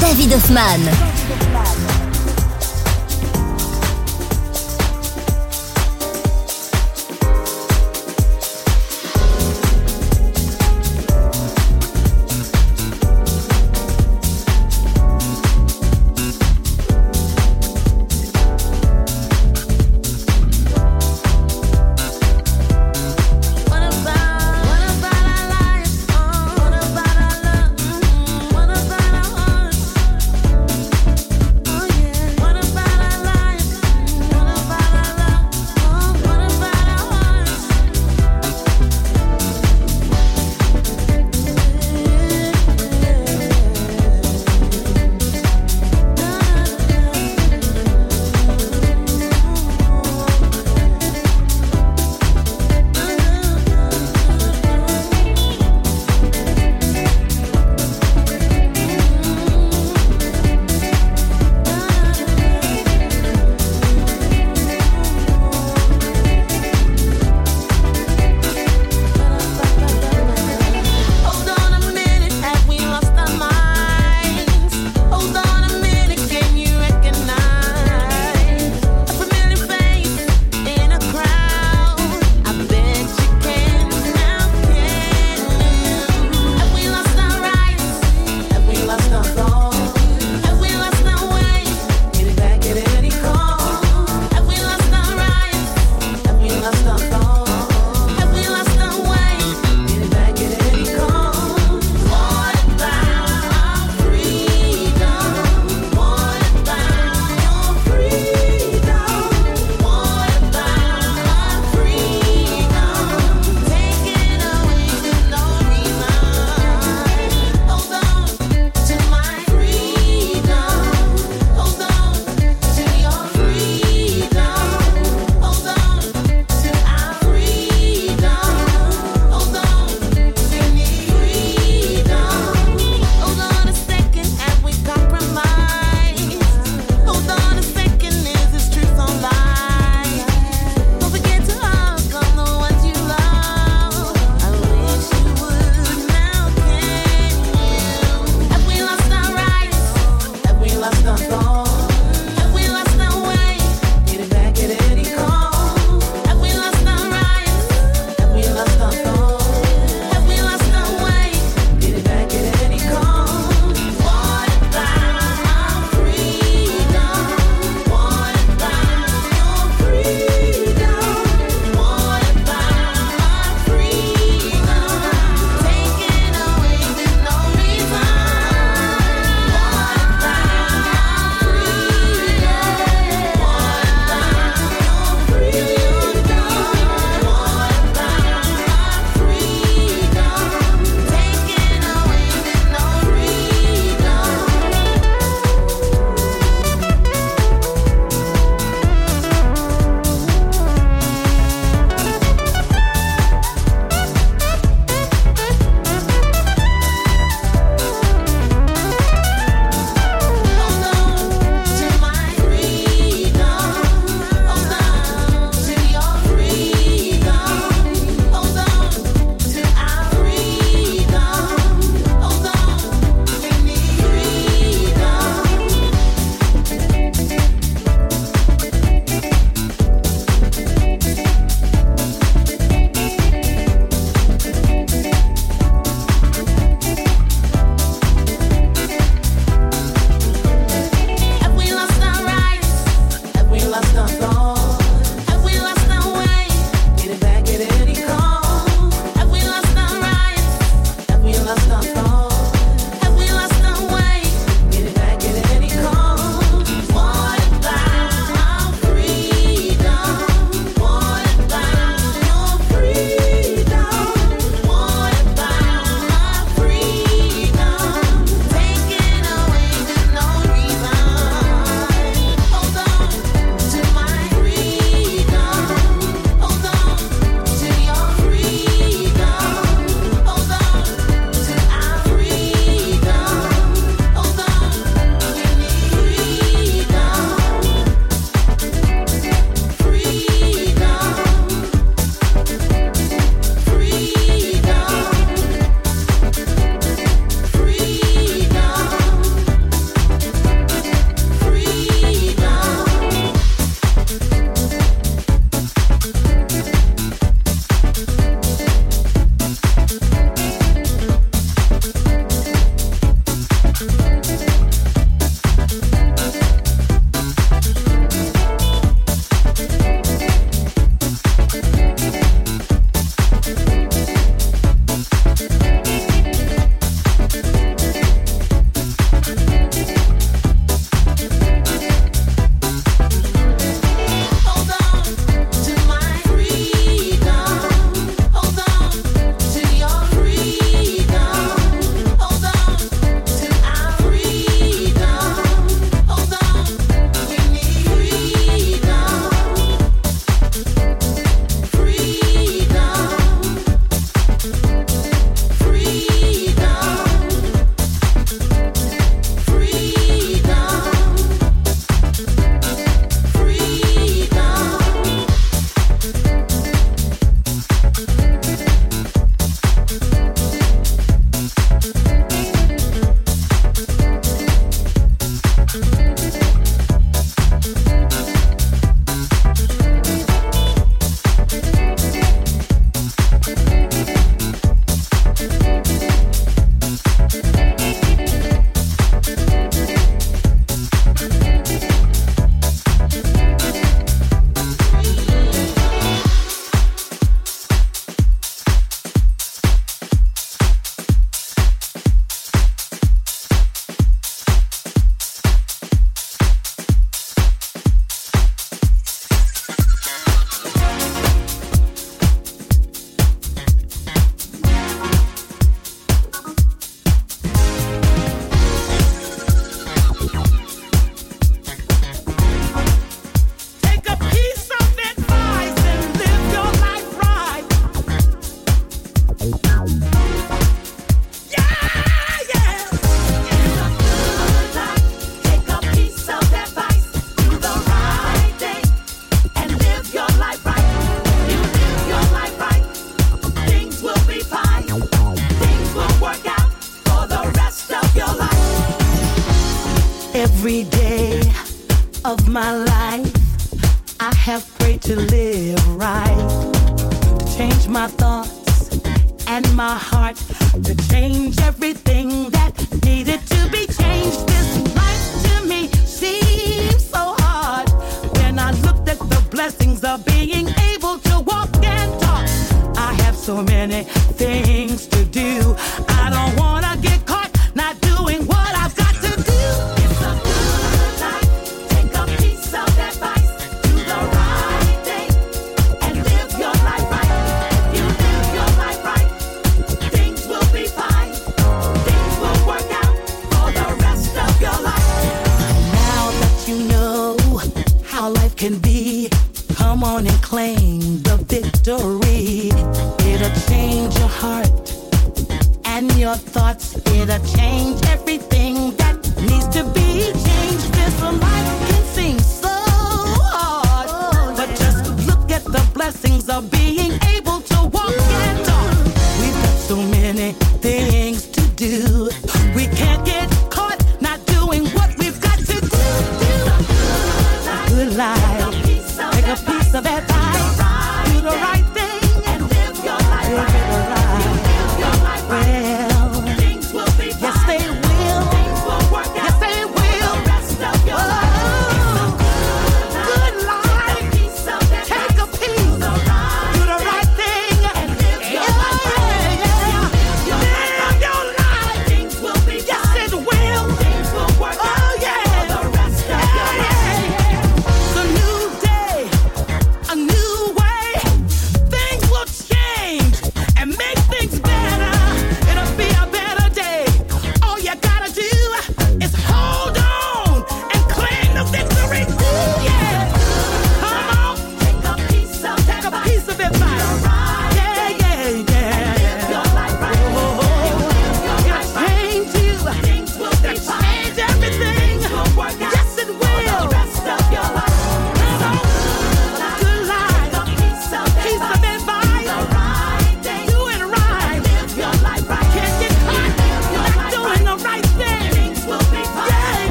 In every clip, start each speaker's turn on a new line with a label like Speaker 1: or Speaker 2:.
Speaker 1: David Hoffman.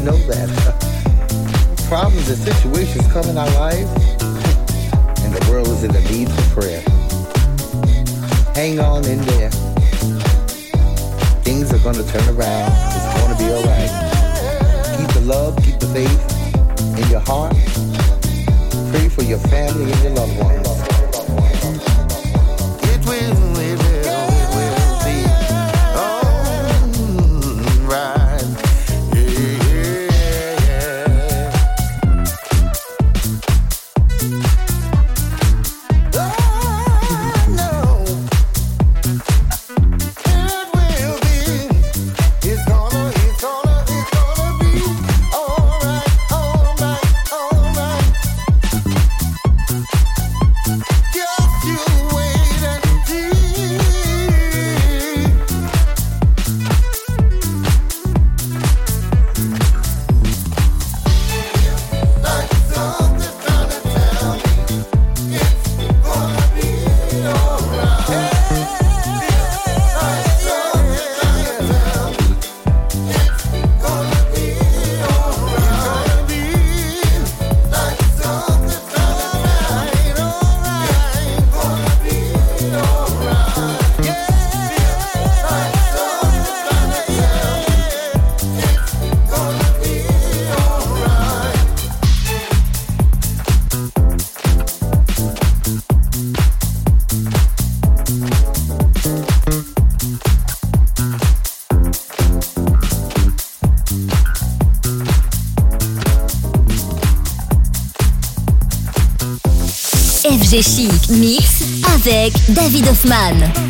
Speaker 2: You know that
Speaker 3: FG Chic Mix avec David Hoffman.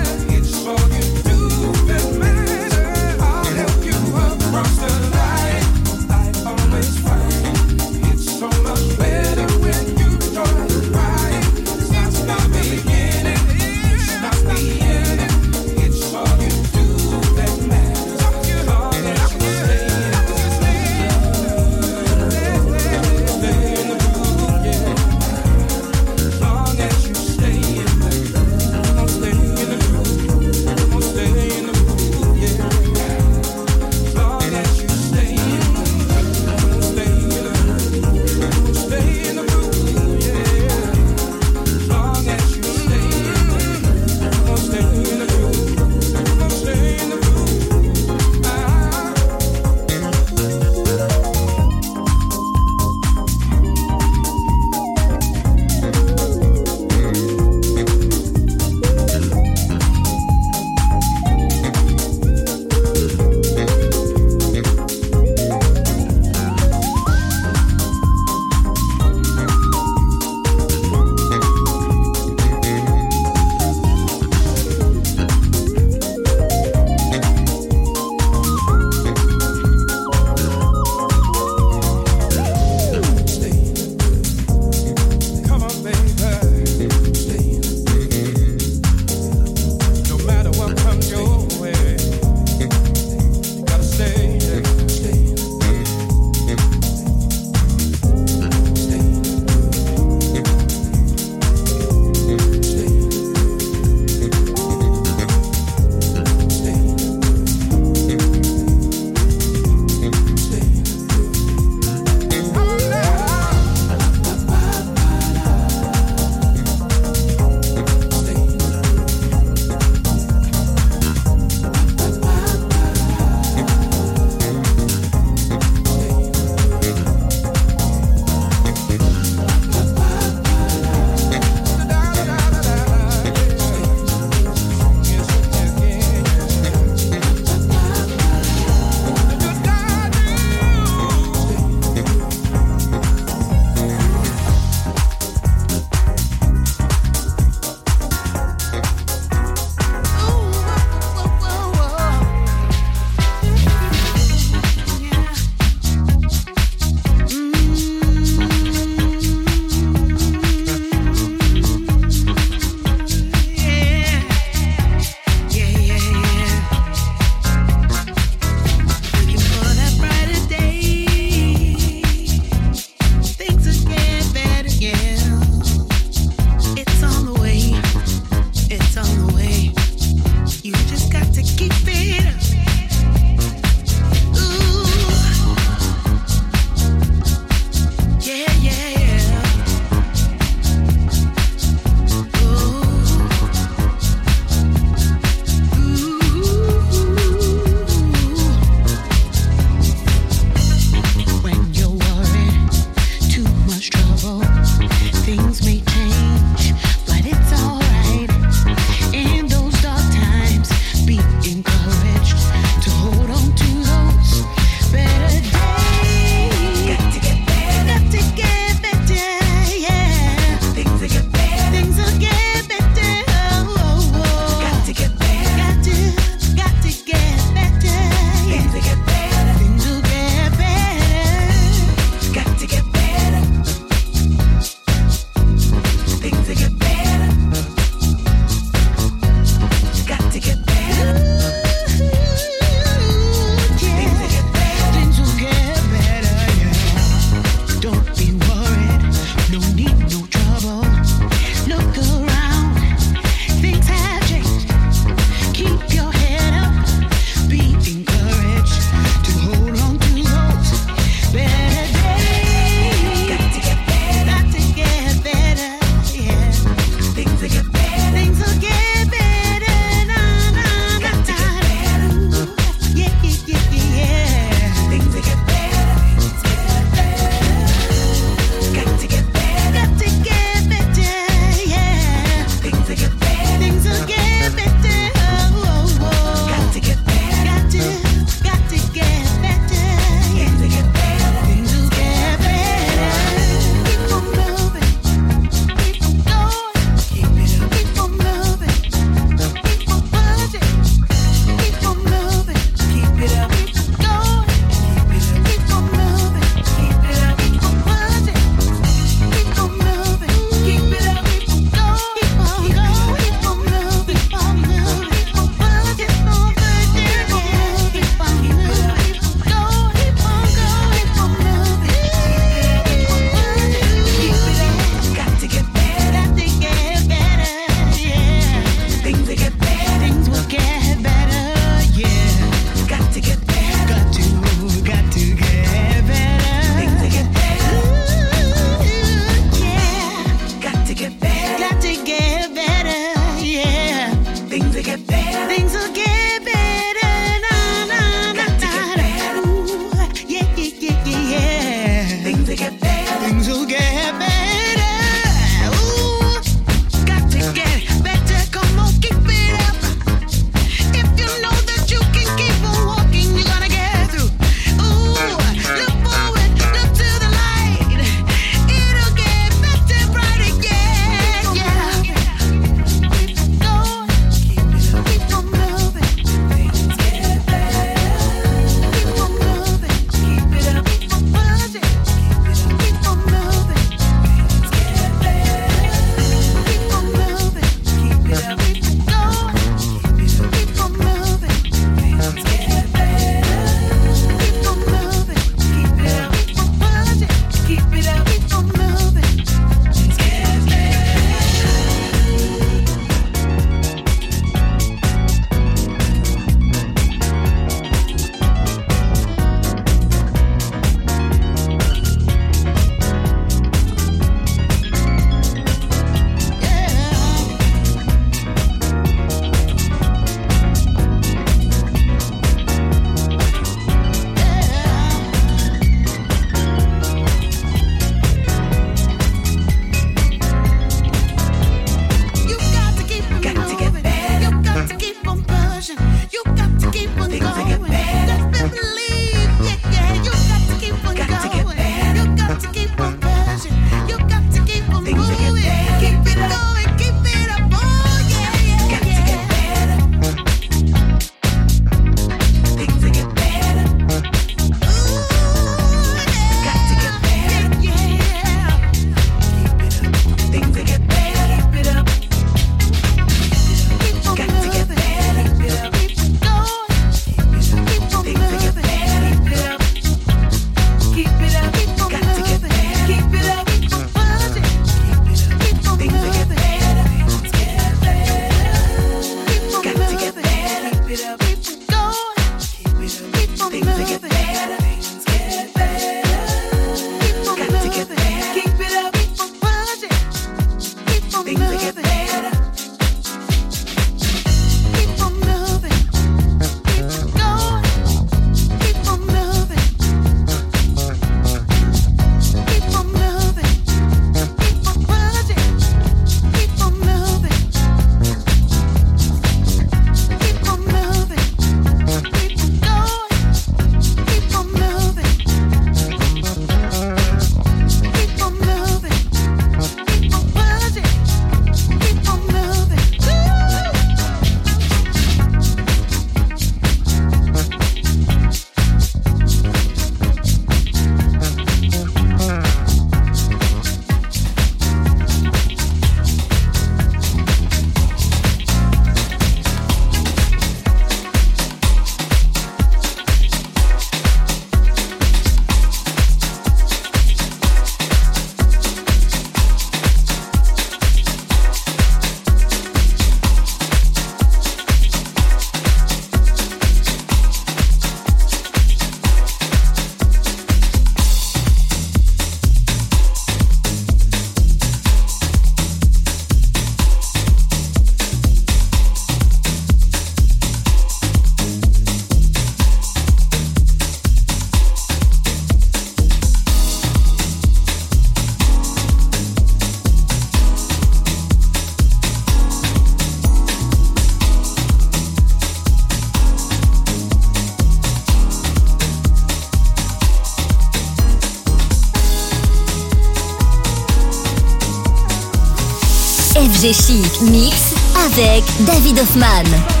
Speaker 3: FG Chic Mix avec David Hoffman.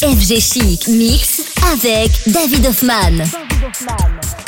Speaker 3: FG Chic Mix avec David Hoffman. David Hoffman.